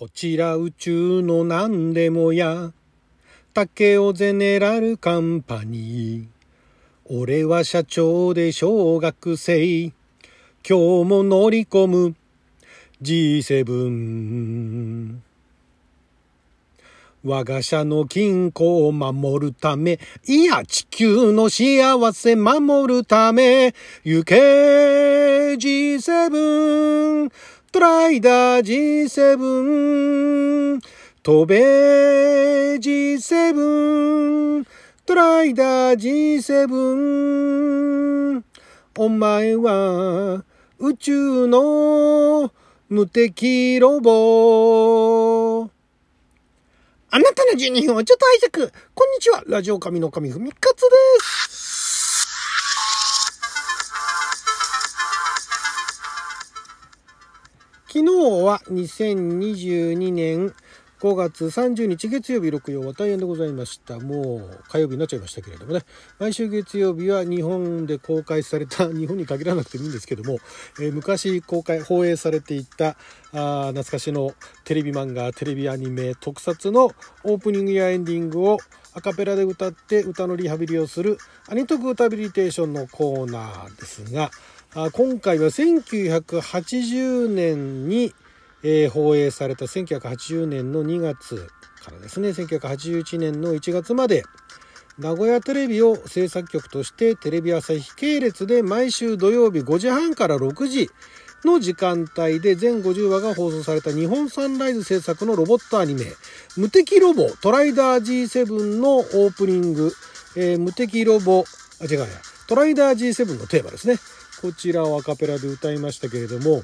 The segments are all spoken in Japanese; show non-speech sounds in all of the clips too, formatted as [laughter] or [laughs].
こちら宇宙の何でもや。竹尾ゼネラルカンパニー。俺は社長で小学生。今日も乗り込む G7。我が社の金庫を守るため、いや地球の幸せ守るため、行け G7、トライダー G7、飛べ G7、トライダー G7、お前は宇宙の無敵ロボ。あなたの12分をちょっと拝借。こんにちは。ラジオ神の神ふみかつです。昨日は2022年5月30日月曜日6曜は大変でございました。もう火曜日になっちゃいましたけれどもね。毎週月曜日は日本で公開された、[laughs] 日本に限らなくてもいいんですけども、えー昔公開、放映されていたあ懐かしのテレビ漫画、テレビアニメ、特撮のオープニングやエンディングをアカペラで歌って歌のリハビリをするアニトク歌ビリテーションのコーナーですが、今回は1980年に、えー放映された1980年の2月からですね。1981年の1月まで名古屋テレビを制作局としてテレビ朝日系列で毎週土曜日5時半から6時の時間帯で全50話が放送された日本サンライズ制作のロボットアニメ「無敵ロボトライダー G7」のオープニング「えー無敵ロボ」あ違うやトライダー G7 のテーマですね。こちらをアカペラで歌いましたけれども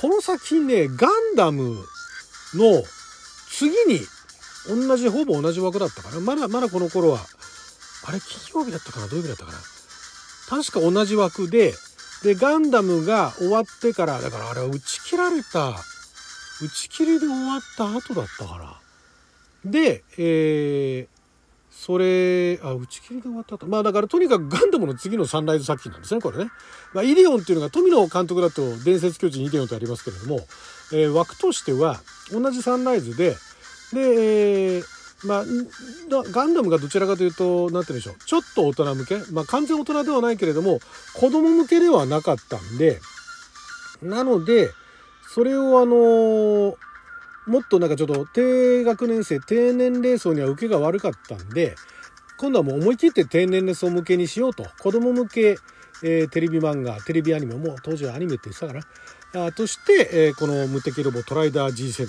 この作品ねガンダムの次に同じほぼ同じ枠だったかな。まだまだこの頃はあれ金曜日だったかな。土曜日だったかな。確か同じ枠ででガンダムが終わってからだからあれは打ち切られた打ち切りで終わった後だったからでえーそれ、あ、打ち切りで終わったと。まあだからとにかくガンダムの次のサンライズ作品なんですね、これね。まあ、イデオンっていうのが富野監督だと伝説巨人イデオンってありますけれども、えー枠としては同じサンライズで、で、えーまあ、ガンダムがどちらかというと、なんて言うんでしょう。ちょっと大人向け。まあ完全大人ではないけれども、子供向けではなかったんで、なので、それをあのーもっとなんかちょっと低学年生、低年齢層には受けが悪かったんで、今度はもう思い切って低年齢層向けにしようと。子供向け、えーテレビ漫画、テレビアニメ、もう当時はアニメって言ってたかな。あとして、えーこの無敵ロボトライダー G7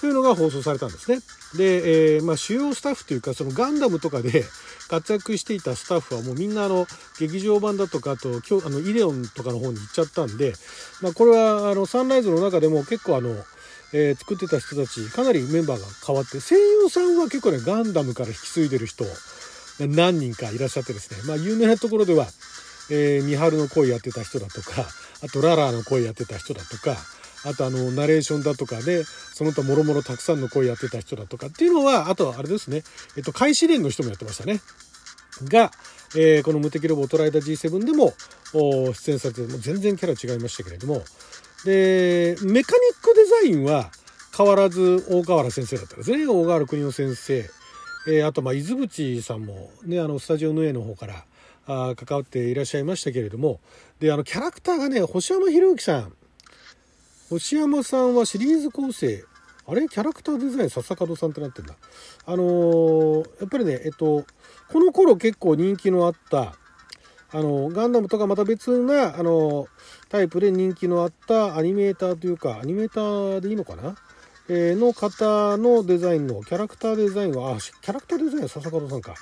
というのが放送されたんですね。で、えーまあ主要スタッフというか、そのガンダムとかで [laughs] 活躍していたスタッフはもうみんなあの、劇場版だとか、と、今日、あの、イデオンとかの方に行っちゃったんで、まあこれはあの、サンライズの中でも結構あの、えー作ってた人たちかなりメンバーが変わって声優さんは結構ねガンダムから引き継いでる人何人かいらっしゃってですねまあ有名なところでは、えー、三春の声やってた人だとかあとララーの声やってた人だとかあとあのナレーションだとかでその他もろもろたくさんの声やってた人だとかっていうのはあとはあれですねえっと開始連の人もやってましたね。が、えーこの無敵ロボトライダー G7 でも出演されても全然キャラ違いましたけれどもでメカニックデザインは変わらず大河原先生だったんですね。大河原邦夫先生、えーあとまあ伊豆淵さんもねあのスタジオの絵の方からあ関わっていらっしゃいましたけれども。であのキャラクターがね星山博之さん。星山さんはシリーズ構成。あれ？キャラクターデザイン笹門さんってなってんだ。あのーやっぱりねえっとこの頃結構人気のあったあのガンダムとかまた別なあのタイプで人気のあったアニメーターというかアニメーターでいいのかな、えーの方のデザインのキャラクターデザインはあキャラクターデザインは笹門さんか。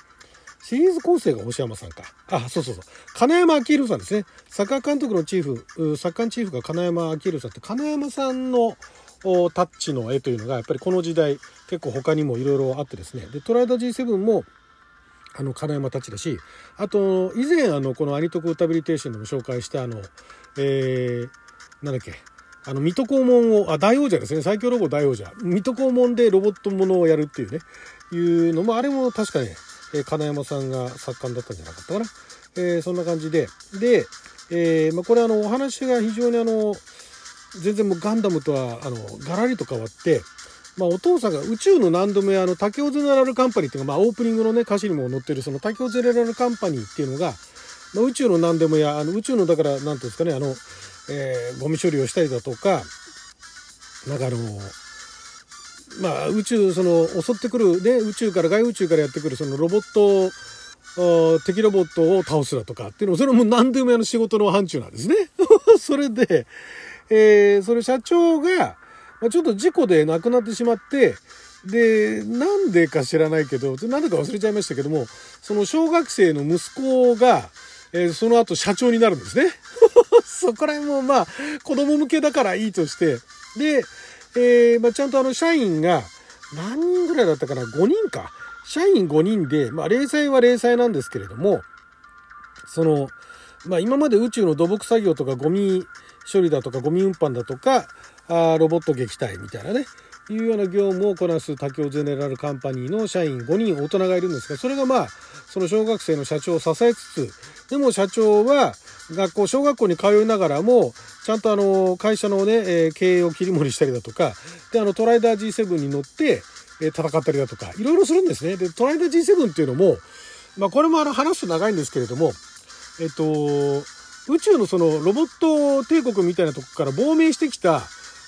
シリーズ構成が星山さんか。あそうそうそう。金山明宏さんですね。サッカー監督のチーフサッカーチーフが金山明宏さんって金山さんのタッチの絵というのがやっぱりこの時代結構他にもいろいろあってですね。でトライダー G7 もあの金山たちだしあと以前あのこのアニトク歌ビリテーションでも紹介したあのえー、なんだっけあの水戸黄門をあ大王者ですね。最強ロボ大王者。水戸黄門でロボットものをやるっていうね。いうのもあれも確かね、え金山さんが作家だったんじゃなかったかな、えーそんな感じで。で、えーまあ、これあのお話が非常にあの全然もうガンダムとはあのガラリと変わって、まあ、お父さんが宇宙の何度目あの竹尾ゼネラルカンパニーっていうか、まあ、オープニングのね歌詞にも載ってるその竹尾ゼネラルカンパニーっていうのが、まあ、宇宙の何でもやあの宇宙のだから何ていうんですかねあの、えー、ゴミ処理をしたりだとかなんかあのまあ宇宙その襲ってくるね宇宙から外宇宙からやってくるそのロボット敵ロボットを倒すだとかっていうのもそれも何でもやの仕事の範疇なんですね。[laughs] それで、えー、それ社長が、まあ、ちょっと事故で亡くなってしまって、で、なんでか知らないけど、なんでか忘れちゃいましたけども、その小学生の息子が、えー、その後社長になるんですね。[laughs] そこら辺もまあ、子供向けだからいいとして、で、えー、まあ、ちゃんとあの、社員が、何人ぐらいだったかな ?5 人か。社員5人で、まあ、零細は零細なんですけれども、その、まあ、今まで宇宙の土木作業とかゴミ処理だとかゴミ運搬だとか、あロボット撃退みたいなね、いうような業務をこなす多京ゼネラルカンパニーの社員5人大人がいるんですが、それがまあ、その小学生の社長を支えつつ、でも社長は学校、小学校に通いながらも、ちゃんとあの、会社のね、え経営を切り盛りしたりだとか、で、あの、トライダー G7 に乗って、え戦ったりだとか、いろいろするんですね。で、トライダー G7 っていうのも、まあ、これもあの、話すと長いんですけれども、えっと、宇宙のそのロボット帝国みたいなとこから亡命してきた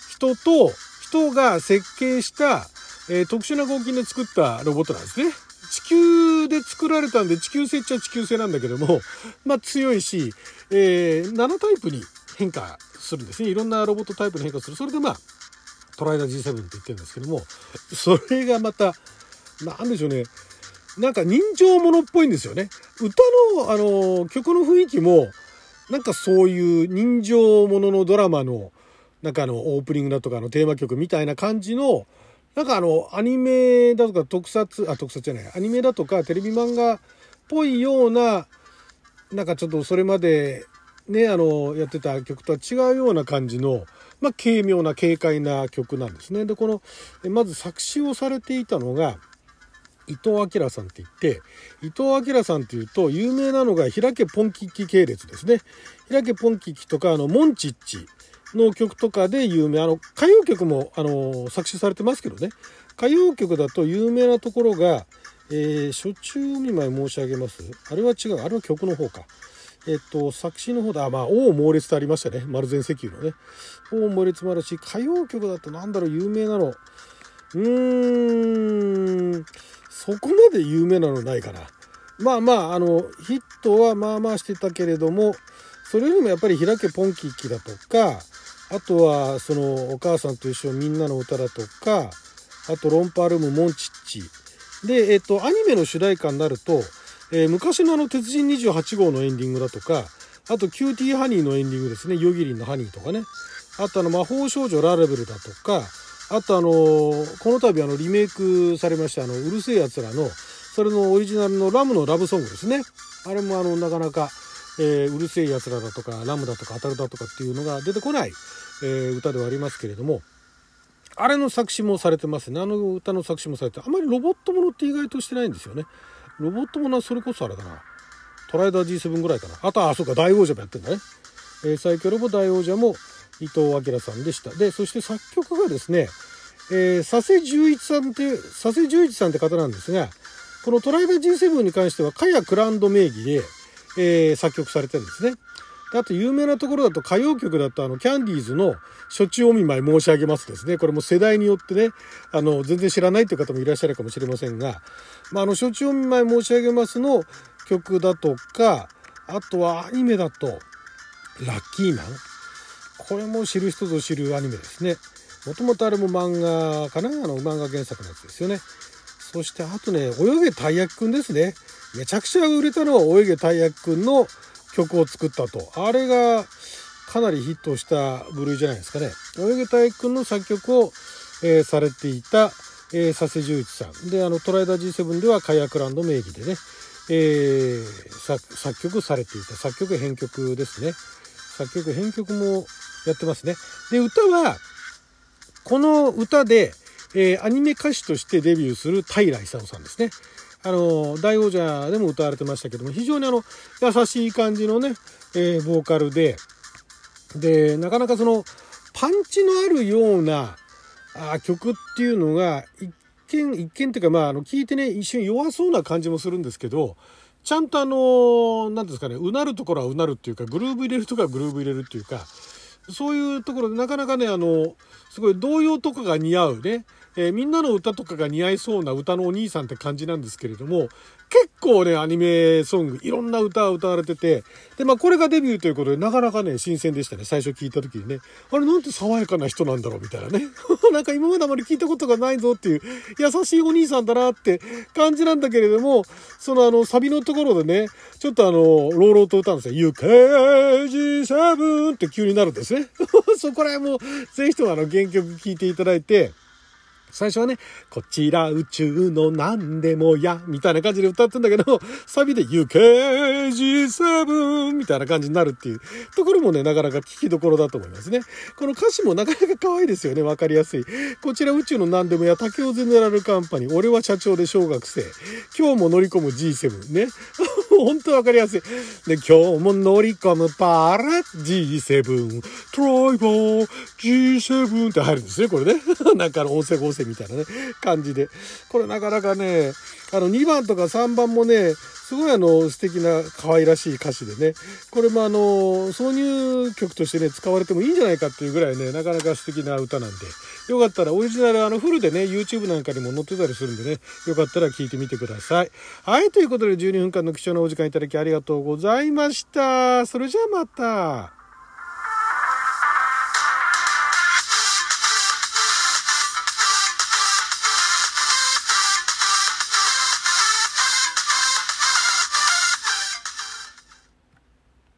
人と、人が設計した、えー、特殊な合金で作ったロボットなんですね。地球で作られたんで地球製っちゃ地球製なんだけども、[laughs] まあ強いし、えー、7タイプに変化するんですね。いろんなロボットタイプに変化する。それでまあ、トライダー G7 って言ってるんですけども、それがまた、なんでしょうね。なんか人情ものっぽいんですよね。歌の、あの、曲の雰囲気も、なんかそういう人情もののドラマの、なんかあの、オープニングだとかのテーマ曲みたいな感じの、なんかあの、アニメだとか特撮、あ、特撮じゃない、アニメだとかテレビ漫画っぽいような、なんかちょっとそれまでね、あの、やってた曲とは違うような感じの、まあ、軽妙な軽快な曲なんですね。で、この、まず作詞をされていたのが、伊藤明さんって言って、伊藤明さんっていうと、有名なのが、平家ポンキッキ系列ですね。平家ポンキッキとか、あの、モンチッチの曲とかで有名。あの、歌謡曲も、あの、作詞されてますけどね。歌謡曲だと有名なところが、えー、初中お見舞い申し上げます？あれは違う。あれは曲の方か。えっと、作詞の方だ。まあ、王猛烈とありましたね。丸善石油のね。王猛烈もあるし、歌謡曲だとなんだろう、有名なの。うーん、そこまで有名なのないかな。まあまあ、あの、ヒットはまあまあしてたけれども、それよりもやっぱり開けポンキッキだとか、あとは、その、お母さんと一緒みんなの歌だとか、あと、ロンパールーム、モンチッチ。で、えっと、アニメの主題歌になると、えー、昔のあの、鉄人28号のエンディングだとか、あと、キューティーハニーのエンディングですね。ヨギリンのハニーとかね。あと、あの、魔法少女ララベルだとか、あとあのこの度あのリメイクされましたあのうる星やつらのそれのオリジナルのラムのラブソングですね。あれもあのなかなか、えー、うる星やつらだとかラムだとかあたるだとかっていうのが出てこない、えー、歌ではありますけれどもあれの作詞もされてますね。あの歌の作詞もされてあまりロボットものって意外としてないんですよね。ロボットものはそれこそあれだな。トライダー G7 ぐらいかな。あとはあそうか大王者もやってんだね、えー、最強ロボ大王者も伊藤明さんでした。で、そして作曲がですね、えー、佐世十一さんっていう、佐世十一さんって方なんですが、このトライバー G7 に関しては、カヤクランド名義で、えー、作曲されてるんですね。あと有名なところだと歌謡曲だとあのキャンディーズの処置お見舞い申し上げますですね。これも世代によってね、あの全然知らないという方もいらっしゃるかもしれませんが、まあ、あの処置お見舞い申し上げますの曲だとか、あとはアニメだとラッキーマンこれも知る人ぞ知るアニメですね。もともとあれも漫画かな？あの漫画原作のやつですよね。そしてあとね、泳げたい焼きくんですね。めちゃくちゃ売れたのは泳げたい焼きくんの曲を作ったと。あれがかなりヒットした部類じゃないですかね。泳げたい焼きくんの作曲を、えー、されていた、えー、佐世十一さん。で、あの、トライダー G7 ではカヤクランド名義でね、えー、作曲されていた作曲編曲ですね。作曲編曲もやってますね。で、歌は、この歌で、えー、アニメ歌手としてデビューする平勲さんですね。あの、大王者でも歌われてましたけども、非常にあの、優しい感じのね、えー、ボーカルで、で、なかなかその、パンチのあるようなあ曲っていうのが一見一見っていうかまああの聞いてね一瞬弱そうな感じもするんですけどちゃんとあの何ですかねうなるところはうなるっていうかグルーブ入れるとかグルーブ入れるっていうかそういうところでなかなかねあのすごい動揺とかが似合うね。えー、みんなの歌とかが似合いそうな歌のお兄さんって感じなんですけれども、結構ね、アニメソング、いろんな歌を歌われてて、で、まあこれがデビューということで、なかなかね、新鮮でしたね。最初聞いた時にね。あれ、なんて爽やかな人なんだろうみたいなね。[laughs] なんか今まであまり聞いたことがないぞっていう、優しいお兄さんだなって感じなんだけれども、そのあの、サビのところでね、ちょっとあの、朗々と歌うんですよ。You KG7 って急になるんですね。[laughs] そこら辺も、ぜひともあの、原曲聴いていただいて、最初はね、こちら宇宙の何でもや、みたいな感じで歌ってんだけど、サビで UKG7 みたいな感じになるっていうところもね、なかなか聞きどころだと思いますね。この歌詞もなかなか可愛いですよね。わかりやすい。こちら宇宙の何でもや、竹尾ゼネラルカンパニー、俺は社長で小学生。今日も乗り込む G7 ね。[laughs] 本当わかりやすい。で、今日も乗り込むパラ G7、トライバー G7 って入るんですね、これね。[laughs] なんかの音声合成みたいなね、感じで。これなかなかね、あの2番とか3番もね、すごいあの素敵な可愛らしい歌詞でね、これもあの挿入曲としてね、使われてもいいんじゃないかっていうぐらいね、なかなか素敵な歌なんで、よかったらオリジナルあのフルでね、YouTube なんかにも載ってたりするんでね、よかったら聴いてみてください。はい、ということで12分間の貴重なお時間いただきありがとうございました。それじゃあまた。